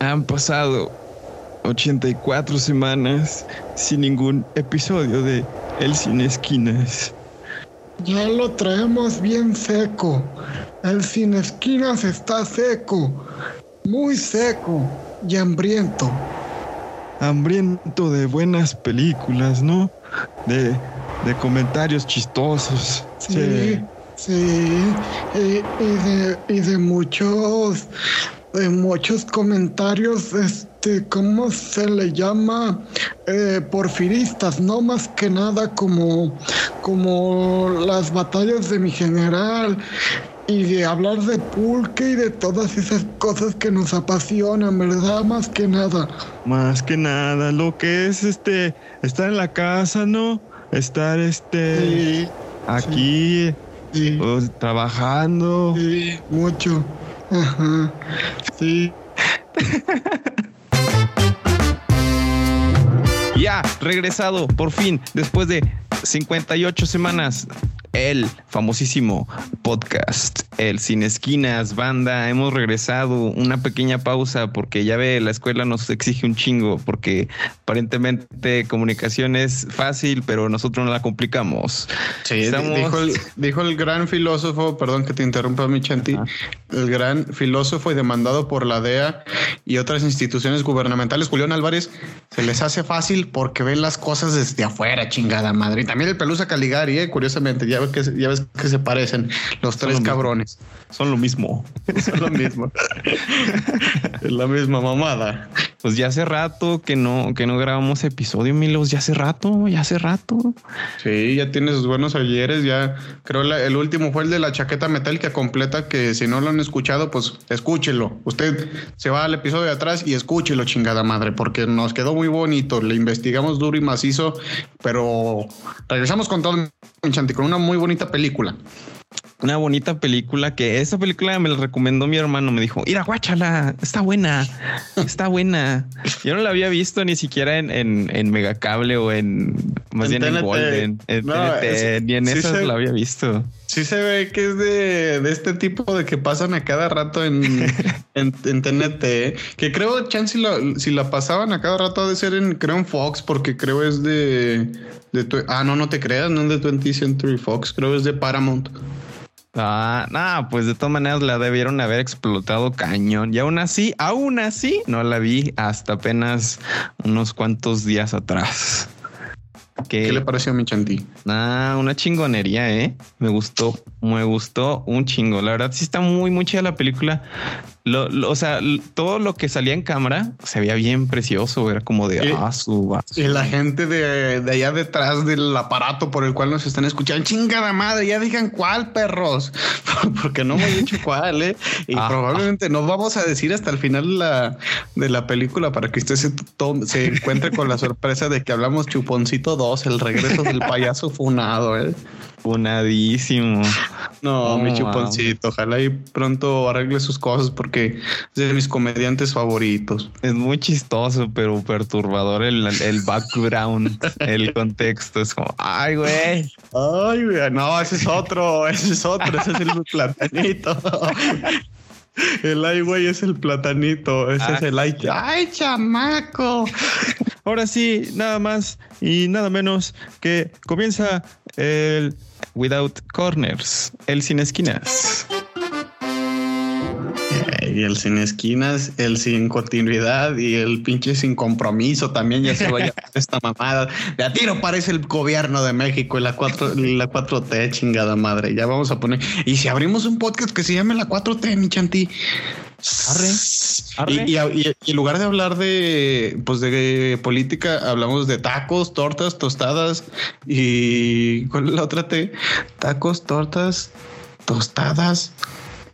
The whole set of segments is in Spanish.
Han pasado 84 semanas sin ningún episodio de El Sin Esquinas. Ya lo traemos bien seco. El Sin Esquinas está seco. Muy seco y hambriento. Hambriento de buenas películas, ¿no? De, de comentarios chistosos. Sí, sí. Y, y de, y de muchos de muchos comentarios, este, ¿cómo se le llama? Eh, porfiristas, no más que nada como, como las batallas de mi general y de hablar de pulque y de todas esas cosas que nos apasionan, ¿verdad? Más que nada. Más que nada, lo que es este, estar en la casa, ¿no? Estar este, Sí, aquí, sí, pues, trabajando. sí, mucho. Ajá. Sí. Ya, regresado, por fin, después de 58 semanas, el famosísimo podcast, el Sin Esquinas, banda, hemos regresado, una pequeña pausa porque ya ve, la escuela nos exige un chingo, porque aparentemente comunicación es fácil, pero nosotros no la complicamos. Sí, Estamos- dijo, el, dijo el gran filósofo, perdón que te interrumpa, mi Chanti, el gran filósofo y demandado por la DEA y otras instituciones gubernamentales, Julián Álvarez, se les hace fácil porque ven las cosas desde afuera, chingada madre. Y también el Pelusa Caligari, eh, curiosamente, ya ves que, ya ves que se parecen los tres lo Son lo mismo. Son lo mismo. es la misma mamada. Pues ya hace rato que no, que no grabamos episodio, Milos, ya hace rato, ya hace rato. Sí, ya tiene sus buenos ayeres. Ya creo la- el último fue el de la chaqueta metálica completa. Que si no lo han escuchado, pues escúchelo. Usted se va al episodio de atrás y escúchelo, chingada madre, porque nos quedó muy bonito. Le investigamos duro y macizo, pero regresamos con todo, mi Chanti, con una muy bonita película. Una bonita película que esa película me la recomendó mi hermano. Me dijo, mira, guáchala, está buena, está buena. Yo no la había visto ni siquiera en, en, en Megacable o en más En bien en. Golden. En No, TNT, es- ni en sí esas se- la había visto. Sí se ve que es de, de este tipo de que pasan a cada rato en, en, TNT, ¿eh? que creo, Chan, si la, si la pasaban a cada rato ha de ser en, creo en Fox, porque creo es de, de ah, no, no te creas, no es de 20th Century Fox, creo es de Paramount. Ah, nah, pues de todas maneras la debieron haber explotado cañón. Y aún así, aún así, no la vi hasta apenas unos cuantos días atrás. ¿Qué le pareció a mi Chanti? Ah, una chingonería, ¿eh? Me gustó, me gustó un chingo. La verdad sí está muy, muy chida la película. Lo, lo- o sea, todo lo que salía en cámara se veía bien precioso. Era como de, Sí. ah, su, ah, su. Y la gente de, de allá detrás del aparato por el cual nos están escuchando, chingada madre, ya digan cuál, perros, porque no hemos dicho cuál, ¿eh? Y Ajá. probablemente nos vamos a decir hasta el final de la, de la película para que usted se, to- se encuentre con la sorpresa de que hablamos Chuponcito 2, el regreso del payaso funado, ¿eh? Funadísimo. No, Oh, mi wow. Chuponcito, ojalá y pronto arregle sus cosas porque es de mis comediantes favoritos. Es muy chistoso, pero perturbador el, el background, el contexto. Es como, ay, güey. Ay, güey, no, ese es otro, ese es otro, ese es el platanito. El ay, güey, es el platanito, ese Ah, es el ay, ay, chamaco. Ahora sí, nada más y nada menos que comienza el Without Corners, el sin esquinas. Y el sin esquinas, el sin continuidad y el pinche sin compromiso también ya se vaya esta mamada. De a tiro parece el gobierno de México y la 4 la 4T, chingada madre. Ya vamos a poner. Y si abrimos un podcast que se llame la 4T, mi chanti. Arre, arre. Y, y- y- y en lugar de hablar de pues de política, hablamos de tacos, tortas, tostadas y ¿cuál es la otra T? Tacos, tortas, tostadas,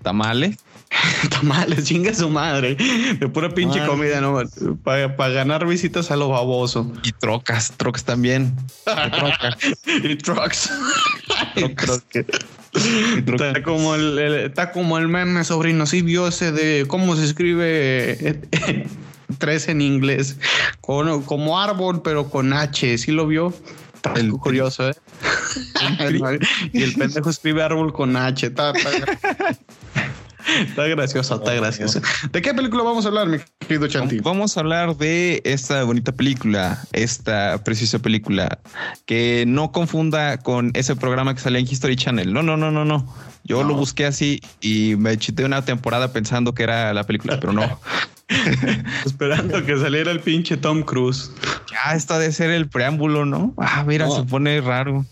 Tamales. tamales, chinga su madre. De pura pinche Madre. comida, no para ganar visitas a lo baboso. Y trocas, trocas también. ¿Qué troca? y trucks. Y trucks. Está como el, el- está como el meme sobrino, sí vio ese de cómo se escribe eh, tres en inglés, con, como árbol pero con H, ¿sí lo vio? Está El- curioso, ¿eh? y el pendejo escribe árbol con H. está- está- Está gracioso, está gracioso. ¿De qué película vamos a hablar, mi querido Chanti? Vamos a hablar de esta bonita película, esta preciosa película, que no confunda con ese programa que salía en History Channel. No, no, no, no, no. Yo lo busqué así y me chité una temporada pensando que era la película, pero no. Esperando que saliera el pinche Tom Cruise. Ya, esto de ser el preámbulo, ¿no? Ah, mira, se pone raro.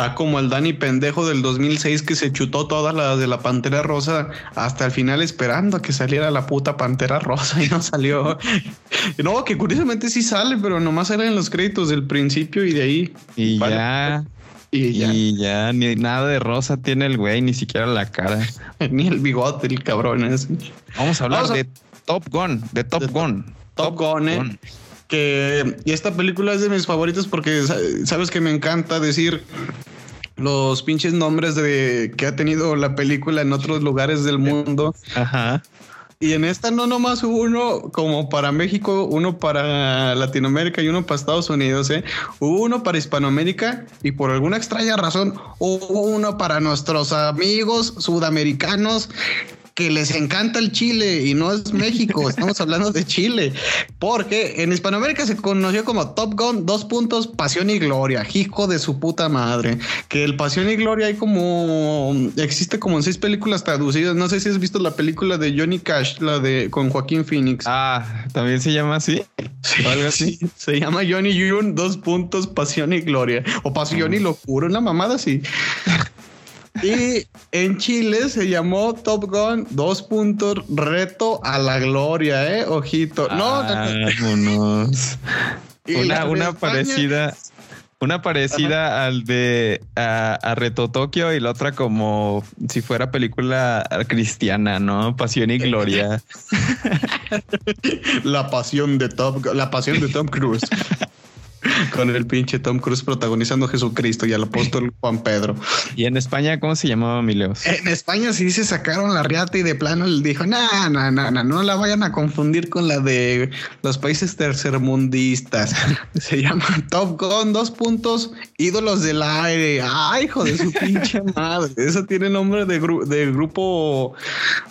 Está como el Dani pendejo del 2006 que se chutó todas las de la Pantera Rosa hasta el final esperando a que saliera la puta Pantera Rosa y no salió. no, que curiosamente sí sale, pero nomás en los créditos del principio y de ahí. Y ya. Y ya. y ya. ni nada de rosa tiene el güey, ni siquiera la cara. ni el bigote, el cabrón ese. Vamos a hablar de Top Gun, de Top Gun. Top, Gun, eh. Que y esta película es de mis favoritos porque sabes que me encanta decir los pinches nombres de que ha tenido la película en otros lugares del mundo. Ajá. Y en esta no nomás hubo uno como para México, uno para Latinoamérica y uno para Estados Unidos, ¿eh? Hubo uno para Hispanoamérica y por alguna extraña razón hubo uno para nuestros amigos sudamericanos que les encanta el Chile y no es México, estamos hablando de Chile, porque en Hispanoamérica se conoció como Top Gun, dos puntos, pasión y gloria, hijo de su puta madre, que el pasión y gloria hay como, existe como en seis películas traducidas, no sé si has visto la película de Johnny Cash, la de con Joaquín Phoenix. Ah, también se llama así. Sí, algo así. Se llama Johnny June, dos puntos, pasión y gloria, o pasión y locura, una mamada así. Y en Chile se llamó Top Gun, dos puntos, reto a la gloria, ¿eh? Ojito. No, Una, una parecida. Una parecida al de a, Reto Tokio y la otra como si fuera película cristiana, ¿no? Pasión y gloria. la pasión de Top, la pasión de Tom Cruise. Con el pinche Tom Cruise protagonizando a Jesucristo y al apóstol Juan Pedro. ¿Y en España cómo se llamaba Mileos? En España sí se sacaron la riata y de plano le dijo, no, no, no, no, no la vayan a confundir con la de los países tercermundistas. Se llama Top Gun, dos puntos, ídolos del aire. Ay, hijo de su pinche madre. Eso tiene nombre de, de grupo,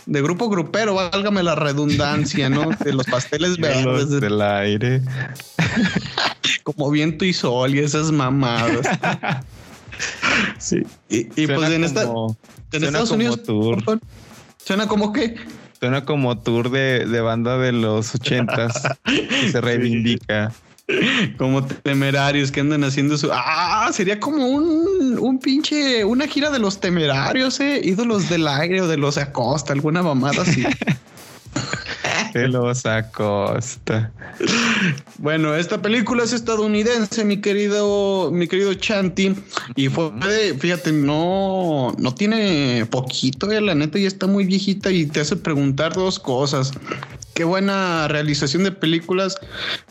de grupo grupero, válgame la redundancia, ¿no? De los pasteles verdes. del aire. como viento y sol y esas mamadas. sí. Y, pues en, esta, en Estados Unidos. Tour. ¿Suena como qué? Suena como tour de, de banda de los ochentas. se reivindica. Como temerarios que andan haciendo su. Ah, sería como un, un pinche. Una gira de los temerarios, eh. Ídolos del aire o de los Acosta, alguna mamada así. de los Acosta. Bueno, esta película es estadounidense, mi querido, mi querido Chanti, y fue fíjate, no, no tiene poquito, eh, la neta ya está muy viejita y te hace preguntar dos cosas. Qué buena realización de películas,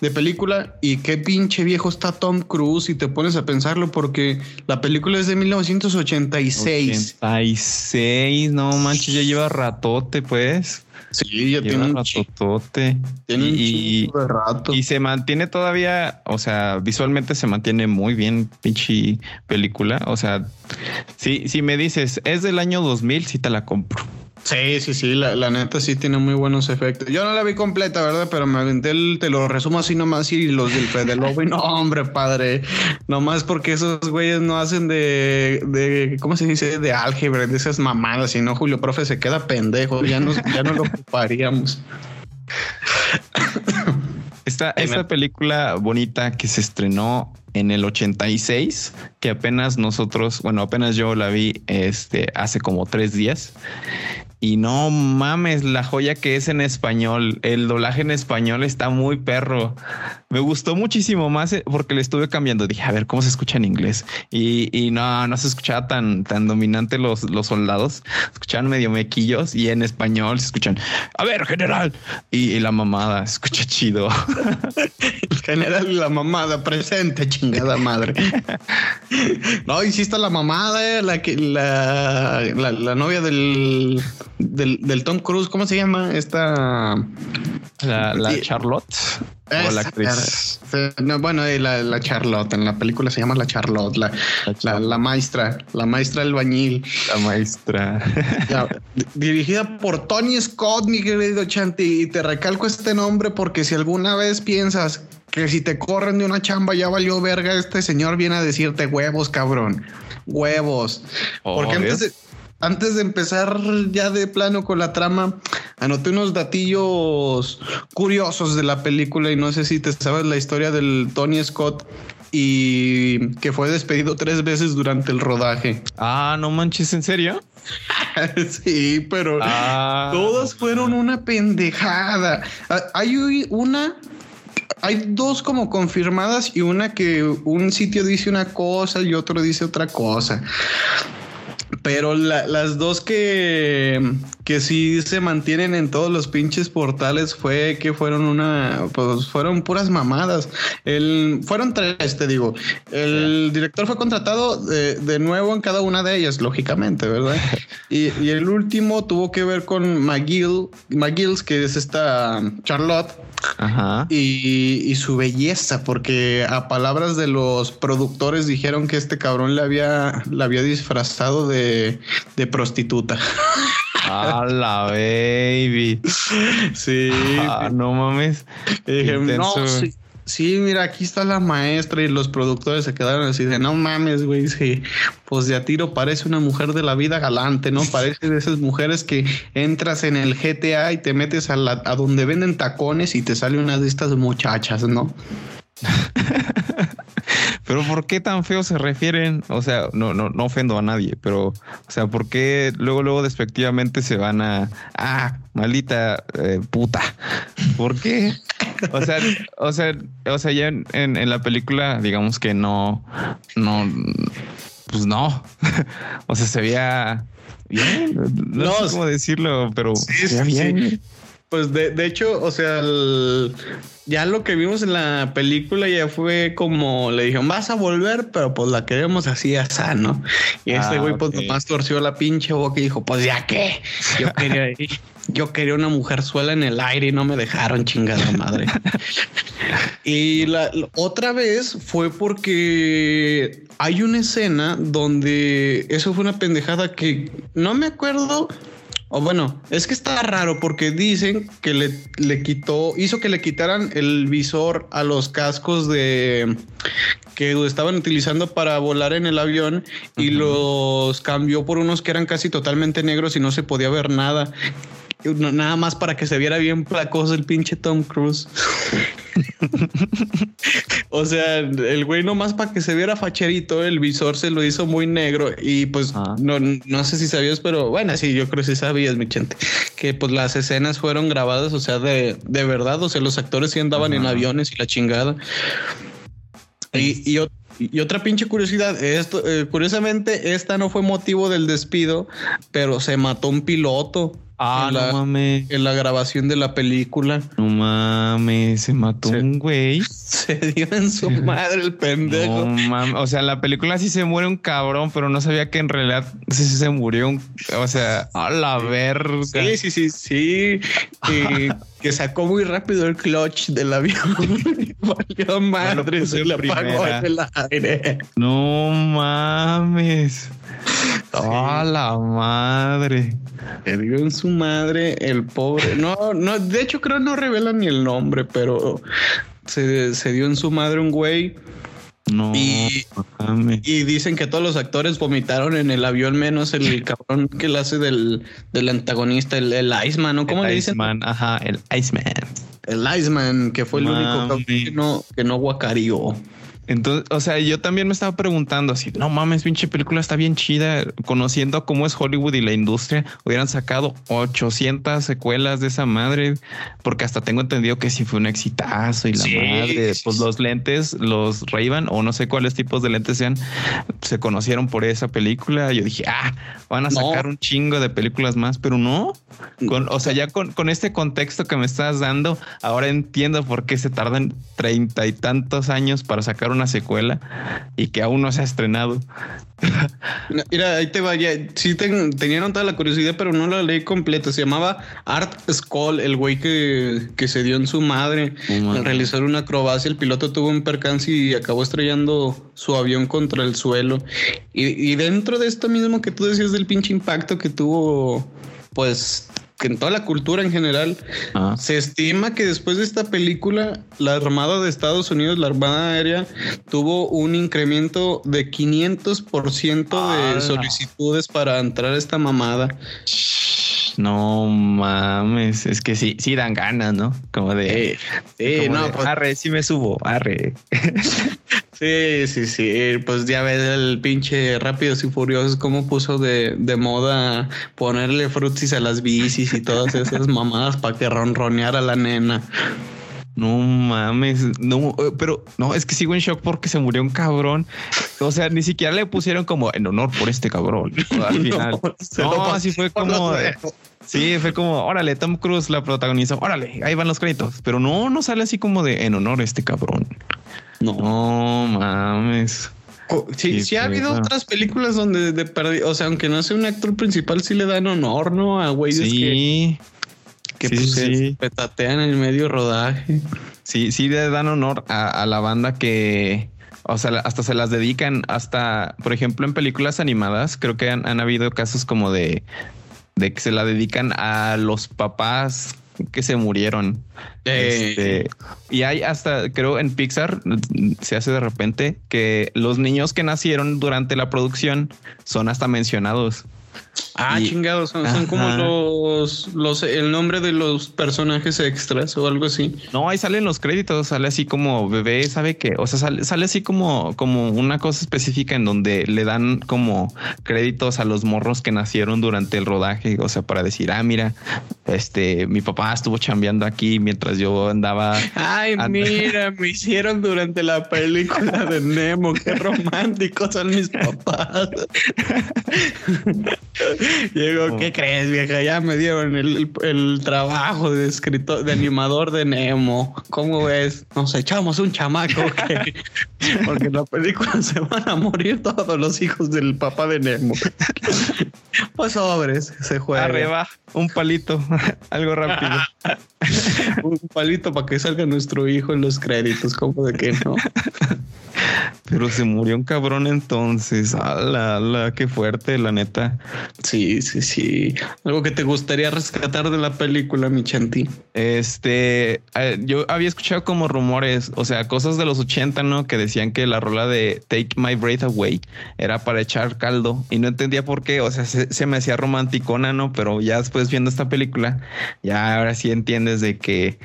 de película, y qué pinche viejo está Tom Cruise, y te pones a pensarlo porque la película es de 1986. 86, no manches, ya lleva ratote, pues. Sí, ya tiene un ratotote. Tiene y, un rato. Y se mantiene todavía, o sea, visualmente se mantiene muy bien, pinche película. O sea, si, si me dices, es del año 2000, sí te la compro. Sí, sí, sí, la, neta sí tiene muy buenos efectos. Yo no la vi completa, ¿verdad? Pero me aventé el, te lo resumo así nomás y los del Fede Lobo no, hombre, padre. Nomás porque esos güeyes no hacen de, de, ¿cómo se dice? De álgebra, de esas mamadas. Si no, Julio Profe se queda pendejo. Ya, nos, ya no lo ocuparíamos. Esta, esta película bonita que se estrenó en el 86, que apenas nosotros, bueno, apenas yo la vi este, hace como tres días. Y no mames, la joya que es en español. El doblaje en español está muy perro. Me gustó muchísimo más eh, porque le estuve cambiando. Dije, a ver cómo se escucha en inglés. Y, y no, no se escuchaba tan, tan dominante los, los soldados. Escuchaban medio mequillos y en español se escuchan, a ver, general. Y, la mamada, escucha chido. El general y la mamada presente, chingada madre. No, hiciste la mamada, eh, la, la, la novia del del, del Tom Cruise, ¿cómo se llama? Esta. La, la Sí. Charlotte o la actriz. eh, no, bueno, eh, la, la Charlotte, en la película se llama la Charlotte, la, la, la maestra, la maestra del bañil. La maestra. Ya, dirigida por Tony Scott, mi querido Chanti. Y te recalco este nombre porque si alguna vez piensas que si te corren de una chamba ya valió verga, este señor viene a decirte huevos, cabrón. Huevos. Porque antes de, antes de empezar ya de plano con la trama, anoté unos datillos curiosos de la película y no sé si te sabes la historia del Tony Scott y que fue despedido tres veces durante el rodaje. Ah, no manches, ¿en serio? sí, pero Ah. todas fueron una pendejada. Ah, Hay una, hay dos como confirmadas y una que un sitio dice una cosa y otro dice otra cosa. Pero la- las dos que, que sí se mantienen en todos los pinches portales fue que fueron una, pues fueron puras mamadas. El, fueron tres, te digo. El director fue contratado de, de nuevo en cada una de ellas, lógicamente, ¿verdad? Y, y el último tuvo que ver con McGill, McGills, que es esta Charlotte, Ajá. y, y su belleza, porque a palabras de los productores dijeron que este cabrón le había, le había disfrazado de, de prostituta. A la baby. Sí. Ah, no mames. Dije, no, sí, sí, mira, aquí está la maestra y los productores se quedaron así de, no mames, güey, sí, pues de a tiro parece una mujer de la vida galante, ¿no? Parece de esas mujeres que entras en el GTA y te metes a, la, a donde venden tacones y te sale una de estas muchachas, ¿no? Pero ¿por qué tan feo se refieren? O sea, no, no, no ofendo a nadie, pero, o sea, ¿por qué luego, luego despectivamente se van a, ah, maldita eh, puta? ¿Por qué? O sea, o sea, o sea, ya en, en- en la película, digamos que no, no, pues no. O sea, se veía bien. No, No, sé cómo decirlo, pero Sí, se veía sí, bien. Pues de, de hecho, o sea, el- ya lo que vimos en la película ya fue como le dijeron, vas a volver, pero pues la queremos así a sano. Y este Ah, güey pues ok. nomás torció la pinche boca y dijo, pues ya qué, yo quería, yo quería una mujer suela en el aire y no me dejaron chingada madre. y la, la- otra vez fue porque hay una escena donde eso fue una pendejada que no me acuerdo o bueno, es que está raro porque dicen que le, le quitó, hizo que le quitaran el visor a los cascos de que estaban utilizando para volar en el avión y los cambió por unos que eran casi totalmente negros y no se podía ver nada. Nada más para que se viera bien placoso el pinche Tom Cruise. o sea, el güey nomás para que se viera facherito, el visor se lo hizo muy negro y pues Ah. no, no sé si sabías, pero bueno, sí, yo creo que sí sabías, mi gente, que pues las escenas fueron grabadas, o sea, de, de verdad, o sea, los actores sí andaban en aviones y la chingada. Y, y y otra pinche curiosidad, esto, eh, curiosamente, esta no fue motivo del despido, pero se mató un piloto Ah, en, la, no mames. en la grabación de la película. No mames, se mató un güey. Se dio en su madre el pendejo. No mames. O sea, en la película sí se muere un cabrón, pero no sabía que en realidad sí se murió un. O sea, a la verga. Sí, sí, sí, sí. Y que sacó muy rápido el clutch del avión. Y Valió madre, se le apagó en el aire. No mames. A la madre. Se dio en su madre el pobre. No, no, de hecho creo no revelan ni el nombre, pero se, se dio en su madre un güey No Y- dicen que todos los actores vomitaron en el avión menos el cabrón que le hace del, del antagonista, el, el Iceman, ¿no? ¿Cómo el le dicen? Iceman, ajá, el Iceman. El Iceman, que fue el único que no, que no guacarió. Entonces, o sea, yo también me estaba preguntando así, no mames, pinche película está bien chida, conociendo cómo es Hollywood y la industria, hubieran sacado 800 secuelas de esa madre, porque hasta tengo entendido que sí fue un exitazo y la Sí, madre, sí, pues sí. los lentes, los ray o no sé cuáles tipos de lentes sean, se conocieron por esa película. Yo dije, ah, van a No. sacar un chingo de películas más, pero no. Con, o sea, ya con, con este contexto que me estás dando, ahora entiendo por qué se tardan treinta y tantos años para sacar una una secuela y que aún no se ha estrenado. Mira, ahí te vaya. Sí, tenían toda la curiosidad, pero no la leí completa. Se llamaba Art Skull, el güey que, que se dio en su madre al realizar una acrobacia. El piloto tuvo un percance y acabó estrellando su avión contra el suelo. Y, y dentro de esto mismo que tú decías del pinche impacto que tuvo, pues en toda la cultura en general, ah. se estima que después de esta película, la Armada de Estados Unidos, la Armada Aérea, tuvo un incremento de 500% de solicitudes para entrar a esta mamada. No mames, es que sí, sí dan ganas, ¿no? Como de, sí, no, pues, arre, sí me subo, arre. Sí, sí, sí. Pues ya ves el pinche Rápidos y Furiosos cómo puso de, de moda ponerle frutis a las bicis y todas esas mamadas para que ronroneara la nena. No mames, no, eh, pero no, es que sigo en shock porque se murió un cabrón. O sea, ni siquiera le pusieron como en honor por este cabrón. Al final. No, así fue como. Sí, fue como, órale, Tom Cruise la protagonizó, órale, ahí van los créditos. Pero no, no sale así como de en honor a este cabrón. No, mames. Sí, sí, ha habido otras películas donde de o sea, aunque no sea un actor principal, sí le dan honor, ¿no? A güeyes que, que pues, se petatean en el medio rodaje. Sí, sí le dan honor a, la banda que, o sea, hasta se las dedican, hasta, por ejemplo, en películas animadas, creo que han, han habido casos como de, de que se la dedican a los papás que se murieron. Este, y hay hasta, creo, en Pixar se hace de repente que los niños que nacieron durante la producción son hasta mencionados. Ah, chingados, son, como los, los, el nombre de los personajes extras o algo así. No, ahí salen los créditos, sale así como bebé, sabe que, o sea, sale, sale así como, como una cosa específica en donde le dan como créditos a los morros que nacieron durante el rodaje, o sea, para decir, ah, mira, este, mi papá estuvo chambeando aquí mientras yo andaba. Ay, mira, me hicieron durante la película de Nemo, qué románticos son mis papás. Llegó, ¿qué crees, vieja? Ya me dieron el, trabajo de escritor, de animador de Nemo. ¿Cómo ves? Nos echamos un chamaco. Porque en la película se van a morir todos los hijos del papá de Nemo. Pues sobres, se juega. Arriba, un palito, algo rápido. un palito para que salga nuestro hijo en los créditos, como de que no. Pero se murió un cabrón entonces. ¡Hala, ala! ¡Qué fuerte, la neta! Sí, sí, sí. Algo que te gustaría rescatar de la película, mi chanti. Este, eh, yo había escuchado como rumores, o sea, cosas de los 80, ¿no? Que decían que la rola de Take My Breath Away era para echar caldo y no entendía por qué. O sea, se, me hacía romanticona, ¿no? Pero ya después viendo esta película, ya ahora sí entiendes de que,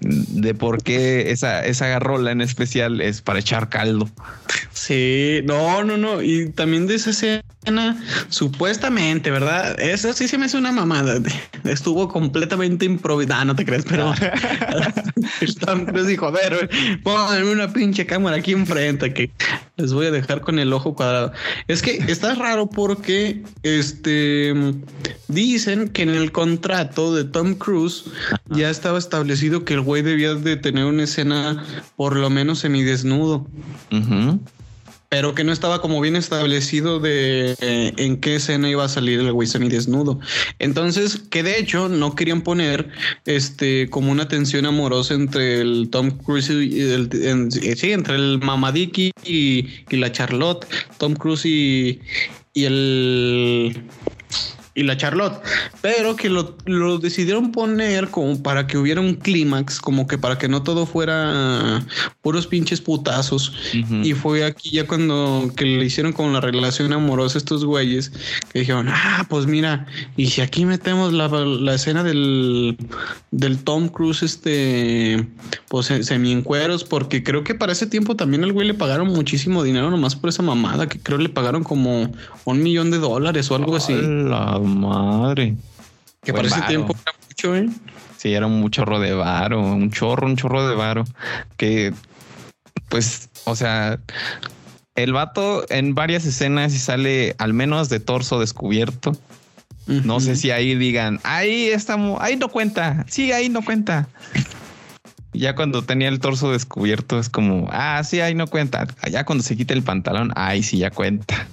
de por qué esa, esa rola en especial es para echar caldo. Sí, no, no, no. Y también de esa supuestamente, ¿verdad? Eso sí se me hace una mamada. Estuvo completamente improvisada, no te crees, pero Tom dijo, a ver, pónganme una pinche cámara aquí enfrente que les voy a dejar con el ojo cuadrado. Es que está raro porque este dicen que en el contrato de Tom Cruise ya estaba establecido que el güey debía de tener una escena por lo menos semidesnudo pero que no estaba como bien establecido de eh, en qué escena iba a salir el güey desnudo. Entonces, que de hecho no querían poner este como una tensión amorosa entre el Tom Cruise y el, eh, sí, entre el Mamadiki y, y, la Charlotte, Tom Cruise y el y la Charlotte, pero que lo, decidieron poner como para que hubiera un clímax, como que para que no todo fuera puros pinches putazos. Y fue aquí ya cuando que le hicieron como la relación amorosa estos güeyes, que dijeron, ah, pues mira, y si aquí metemos la, la escena del, del Tom Cruise, este, pues semi encueros, porque creo que para ese tiempo también al güey le pagaron muchísimo dinero nomás por esa mamada, que creo le pagaron como un millón de dólares o algo así madre. Que para ese tiempo era mucho, ¿eh? Sí, era un chorro de varo, un chorro, un chorro de varo. Que, pues, o sea, el vato en varias escenas y sale al menos de torso descubierto. No sé si ahí digan, ahí estamos, ahí no cuenta, sí, ahí no cuenta. Ya cuando tenía el torso descubierto es como, ah, sí, ahí no cuenta. Ya cuando se quita el pantalón, ahí sí ya cuenta.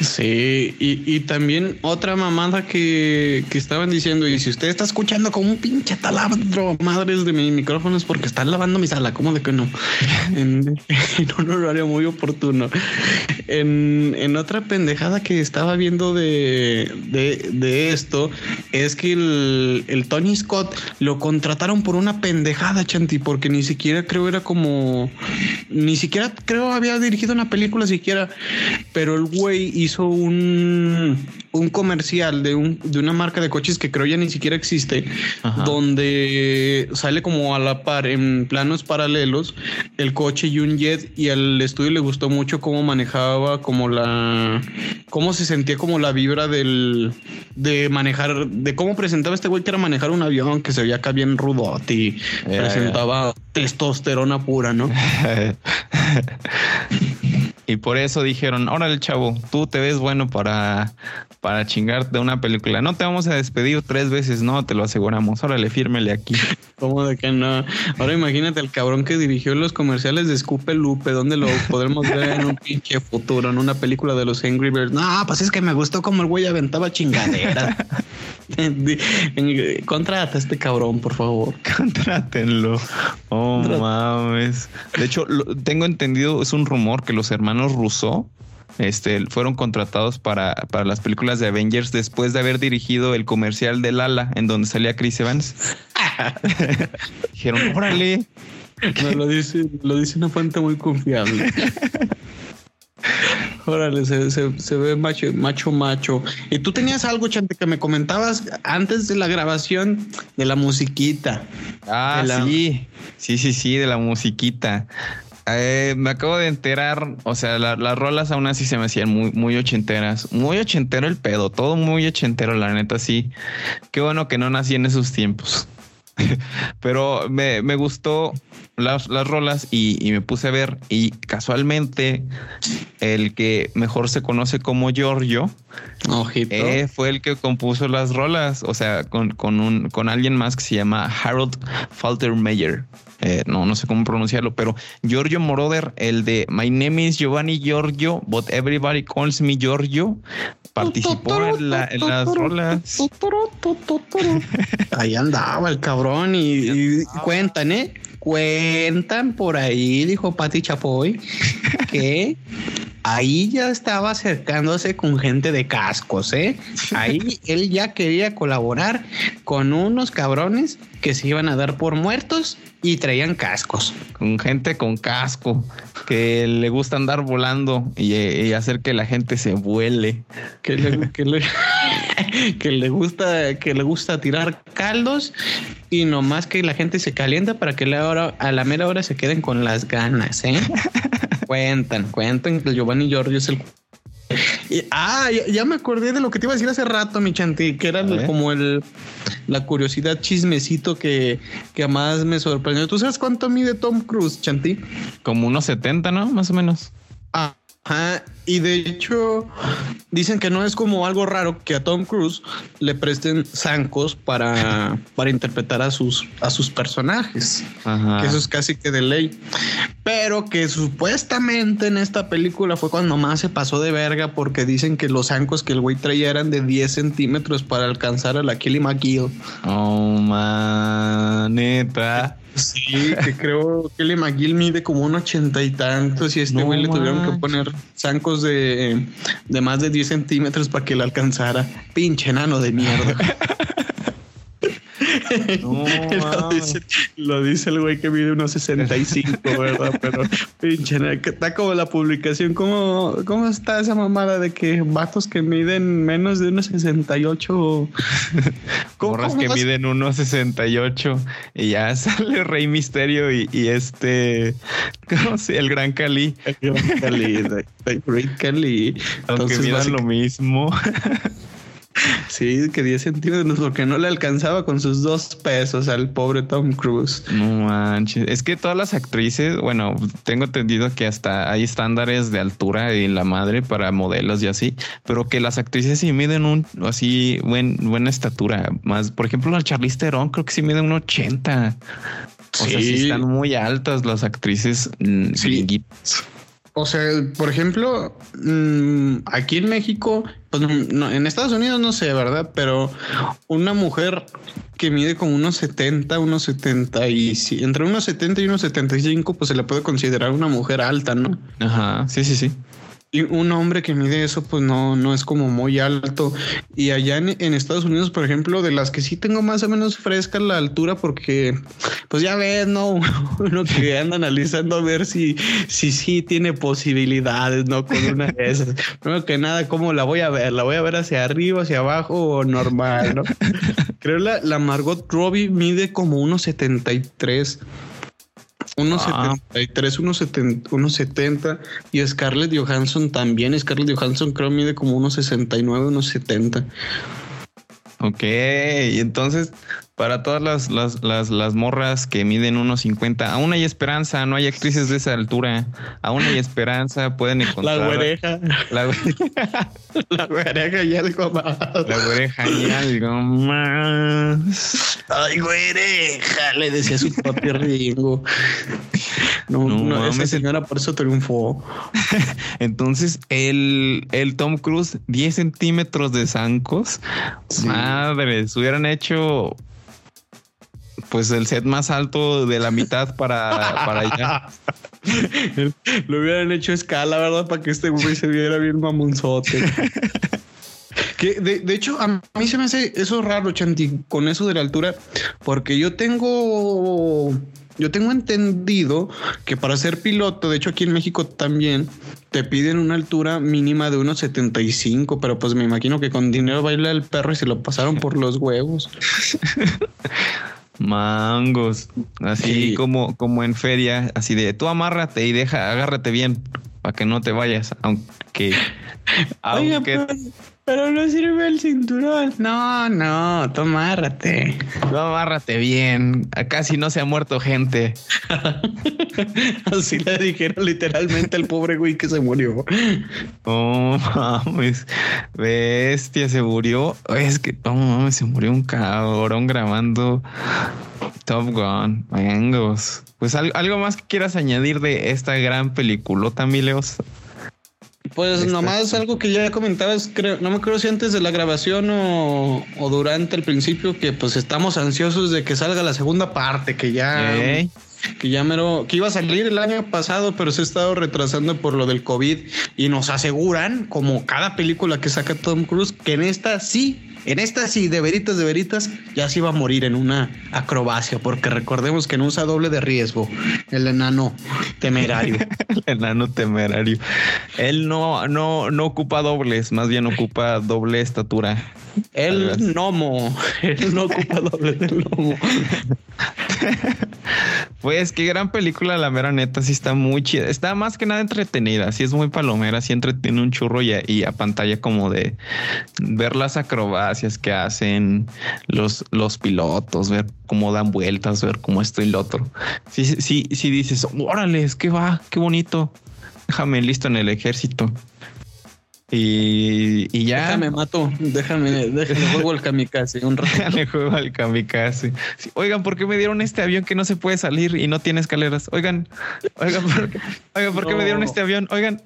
Sí, y, también otra mamada que, estaban diciendo, y si usted está escuchando como un pinche taladro, madres de mi micrófono es porque están lavando mi sala, ¿cómo de que no? en, un horario muy oportuno. En, otra pendejada que estaba viendo de, de, esto, es que el, el, Tony Scott lo contrataron por una pendejada, Chanti, porque ni siquiera creo era como, ni siquiera creo había dirigido una película siquiera, pero el güey hizo un, un comercial de, un, de una marca de coches que creo ya ni siquiera existe, donde sale como a la par en planos paralelos el coche y un jet y al estudio le gustó mucho cómo manejaba como la cómo se sentía como la vibra del de manejar de cómo presentaba este güey que era manejar un avión que se veía acá bien rudote y presentaba testosterona pura, ¿no? Y por eso dijeron, órale chavo, tú te ves bueno para, para chingarte una película. No te vamos a despedir tres veces, no, te lo aseguramos. Órale, fírmele aquí. ¿Cómo de que no? Ahora imagínate el cabrón que dirigió los comerciales de Scoop Lupe, donde lo podremos ver en un pinche futuro, en una película de los Angry Birds. No, pues es que me gustó como el güey aventaba chingadera. Contrata a este cabrón, por favor. Contrátenlo. Oh, mames. De hecho, tengo entendido, es un rumor que los hermanos Rousseau este, fueron contratados para, para las películas de Avengers después de haber dirigido el comercial de Lala, en donde salía Chris Evans. Dijeron, órale. lo dice, lo dice una fuente muy confiable. Órale, se, ve macho, macho, macho. Y tú tenías algo, Chante, que me comentabas antes de la grabación de la musiquita. Ah, sí. Sí, sí, sí, de la musiquita. Eh, me acabo de enterar, o sea, las rolas aún así se me hacían muy, muy ochenteras. Muy ochentero el pedo, todo muy ochentero, la neta, sí. Qué bueno que no nací en esos tiempos. Pero me, me gustó las, las rolas y, me puse a ver y casualmente el que mejor se conoce como Giorgio eh, fue el que compuso las rolas, o sea, con, con, un, con alguien más que se llama Harold Faltermeyer. Eh, no, no sé cómo pronunciarlo, pero Giorgio Moroder, el de My name is Giovanni Giorgio, but everybody calls me Giorgio, participó en, las rolas. Ahí andaba el cabrón y, cuentan, ¿eh? Cuentan por ahí, dijo Pati Chapoy, que ahí ya estaba acercándose con gente de cascos, ¿eh? Ahí él ya quería colaborar con unos cabrones que se iban a dar por muertos y traían cascos. Con gente con casco que le gusta andar volando y, hacer que la gente se vuele. Que le, que le, que le gusta, que le gusta tirar caldos y nomás que la gente se calienta para que a la mera hora se queden con las ganas, ¿eh? cuentan, cuentan que Giovanni Giorgio es el ah, ya, me acordé de lo que te iba a decir hace rato, mi chanti, que era como el la curiosidad chismecito que, que más me sorprendió. ¿Tú sabes cuánto mide Tom Cruise, Chanti? Como unos 70, ¿no? Más o menos. Ah, y de hecho, dicen que no es como algo raro que a Tom Cruise le presten zancos para, para interpretar a sus, a sus personajes. Que eso es casi que de ley. Pero que supuestamente en esta película fue cuando más se pasó de verga porque dicen que los zancos que el güey traía eran de 10 centímetros para alcanzar a la Kelly McGill. Oh, maneta. Sí, que creo que Kelly McGill mide como un ochenta y tantos y este güey le tuvieron que poner zancos de, de más de 10 centímetros para que le alcanzara. Pinche enano de mierda. lo, dice, el güey que mide unos 65, ¿verdad? Pero pinche, está como la publicación. ¿Cómo, ¿Cómo está esa mamada de que vatos que miden menos de unos 68? Morras que miden unos 68 y ya sale Rey Misterio y, este, ¿cómo se El Gran Cali. El Gran Cali, el Cali. Aunque midan lo mismo. Sí, que 10 centímetros porque no le alcanzaba con sus dos pesos al pobre Tom Cruise. No manches. Es que todas las actrices, bueno, tengo entendido que hasta hay estándares de altura en la madre para modelos y así, pero que las actrices sí miden un así buen, buena estatura. Más, por ejemplo, la Charlize Theron creo que sí mide un 80. O sea, sí están muy altas las actrices mm, gringuitas. O sea, por ejemplo, mm, aquí en México, pues en Estados Unidos no sé, ¿verdad? Pero una mujer que mide como unos 70, unos 70 y entre unos 70 y unos 75, pues se le puede considerar una mujer alta, ¿no? Ajá, sí, sí, sí. Un hombre que mide eso, pues no, no es como muy alto. Y allá en, Estados Unidos, por ejemplo, de las que sí tengo más o menos fresca la altura, porque pues ya ves, ¿no? Uno que anda analizando a ver si, si sí tiene posibilidades, ¿no? Con una de esas. Primero que nada, ¿cómo la voy a ver? ¿La voy a ver hacia arriba, hacia abajo o normal, no? Creo la, la Margot Robbie mide como unos 73 unos ah. 73, unos 70, unos 70 y Scarlett Johansson también. Scarlett Johansson creo mide como unos 69, unos 70. Ok, y entonces para todas las, las, las, las morras que miden unos 50, aún hay esperanza, no hay actrices de esa altura, aún hay esperanza, pueden encontrar. La güereja. La, güereja. la güereja y algo más. La güereja y algo más. Ay, güereja, le decía su papi Ringo. No, no, esa señora por eso triunfó. Entonces, el, el Tom Cruise, 10 centímetros de zancos. Madre, se hubieran hecho pues el set más alto de la mitad para, para allá. Lo hubieran hecho escala, ¿verdad? Para que este güey se viera bien mamonzote. Que de, de, hecho, a mí se me hace eso raro, Chanti, con eso de la altura, porque yo tengo. Yo tengo entendido que para ser piloto, de hecho aquí en México también, te piden una altura mínima de unos 75, pero pues me imagino que con dinero baila el perro y se lo pasaron por los huevos. Mangos, así como, como en feria, así de tú amárrate y deja, agárrate bien para que no te vayas, aunque, aunque pero no sirve el cinturón. No, no, tú amárrate. Tú amárrate bien. Acá si no se ha muerto gente. Así le dijeron literalmente al pobre güey que se murió. Oh, mames. Bestia, se murió. Es que, oh, mames, se murió un cabrón grabando Top Gun. Vengos. Pues algo más que quieras añadir de esta gran peliculota, Mileos. Pues nomás algo que ya comentabas, creo, no me acuerdo si antes de la grabación o, durante el principio, que pues estamos ansiosos de que salga la segunda parte, que ya, que ya mero, que iba a salir el año pasado, pero se ha estado retrasando por lo del COVID y nos aseguran, como cada película que saca Tom Cruise, que en esta sí en esta sí, de veritas, de veritas, ya se iba a morir en una acrobacia, porque recordemos que no usa doble de riesgo, el enano temerario. el enano temerario. Él no, no, no ocupa dobles, más bien ocupa doble estatura. El gnomo. Él no ocupa doble del gnomo. pues qué gran película, la mera neta, sí está muy chida. Está más que nada entretenida, sí es muy palomera, sí entretiene un churro y y a pantalla como de ver las acrobacias que hacen los, los pilotos, ver cómo dan vueltas, ver cómo esto y lo otro. Sí, sí, sí dices, órale, es que va, qué bonito. Déjame listo en el ejército. Y, y, ya. Déjame mato, déjame, déjame juego al kamikaze un rato. Déjame juego al kamikaze. oigan, ¿por qué me dieron este avión que no se puede salir y no tiene escaleras? Oigan, oigan, ¿por qué, oigan, ¿por qué me dieron este avión? Oigan.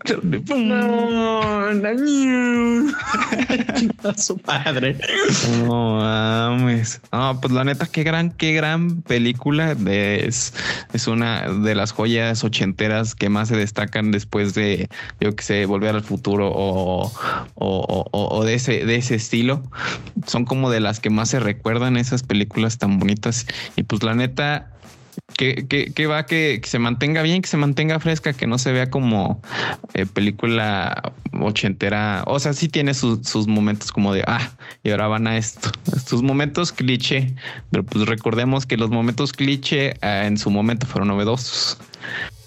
No, no. su padre. No mames. No, pues la neta, qué gran, qué gran película. Es, es una de las joyas ochenteras que más se destacan después de, yo que sé, volver al futuro o o, de, ese, de ese estilo. Son como de las que más se recuerdan esas películas tan bonitas. Y pues la neta, que, que, va que, se mantenga bien, que se mantenga fresca, que no se vea como eh, película ochentera. O sea, sí tiene sus momentos como de ah, y ahora van a esto. Sus momentos cliché, pero pues recordemos que los momentos cliché eh, en su momento fueron novedosos.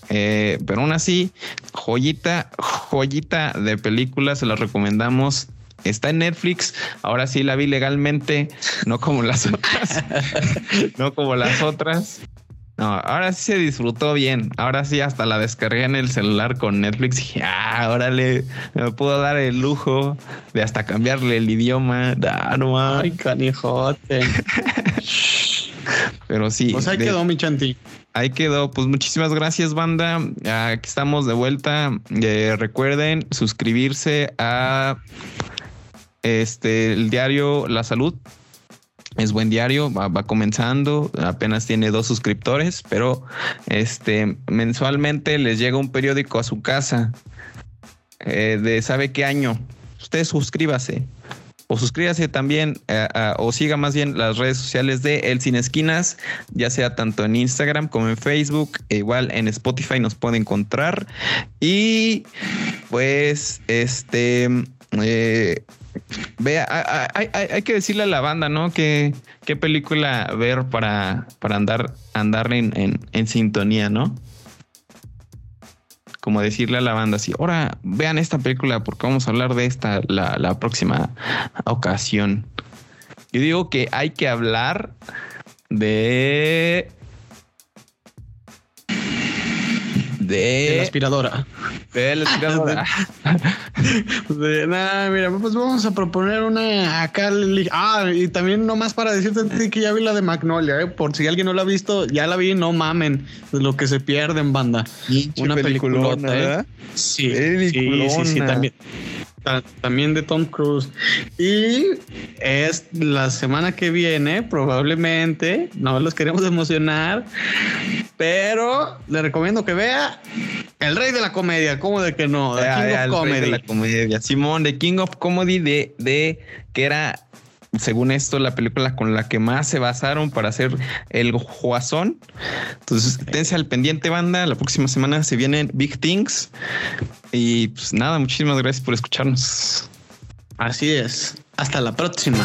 Eh, pero aún así, joyita, joyita de película, se la recomendamos. Está en Netflix. Ahora sí la vi legalmente, no como las otras. no como las otras. No, ahora sí se disfrutó bien. Ahora sí hasta la descargué en el celular con Netflix. Y dije, ah, órale, me puedo dar el lujo de hasta cambiarle el idioma. Ay, canijote. Pero sí. Pues ahí quedó, mi chanti. Ahí quedó. Pues muchísimas gracias, banda. Aquí estamos de vuelta. Eh, recuerden suscribirse a este el diario La Salud. Es buen diario, va, comenzando, apenas tiene dos suscriptores, pero este mensualmente les llega un periódico a su casa eh, de sabe qué año. Usted suscríbase o suscríbase también eh, o siga más bien las redes sociales de El Sin Esquinas, ya sea tanto en Instagram como en Facebook, e igual en Spotify nos puede encontrar. Y pues este... Eh, vea, hay, hay, hay, que decirle a la banda, ¿no? Que qué película ver para, para andar, andar en, en, en sintonía, ¿no? Como decirle a la banda así, ahora vean esta película porque vamos a hablar de esta la, la próxima ocasión. Yo digo que hay que hablar de de, de la aspiradora. De, nada, mira, pues vamos a proponer una acá. Ah, y también nomás para decirte que ya vi la de Magnolia, ¿eh? por si alguien no la ha visto, ya la vi, no mamen de lo que se pierde en banda. una película, ¿eh? Sí, sí, sí, sí, también también de Tom Cruise. Y es la semana que viene, probablemente, no los queremos emocionar, pero le recomiendo que vea El Rey de la Comedia, ¿cómo de que no? The King of Comedy. de la comedia. Simón, The King of Comedy de, de que era según esto, la película con la que más se basaron para hacer el Juazón. Entonces, tense al pendiente, banda. La próxima semana se vienen Big Things. Y pues nada, muchísimas gracias por escucharnos. Así es. Hasta la próxima.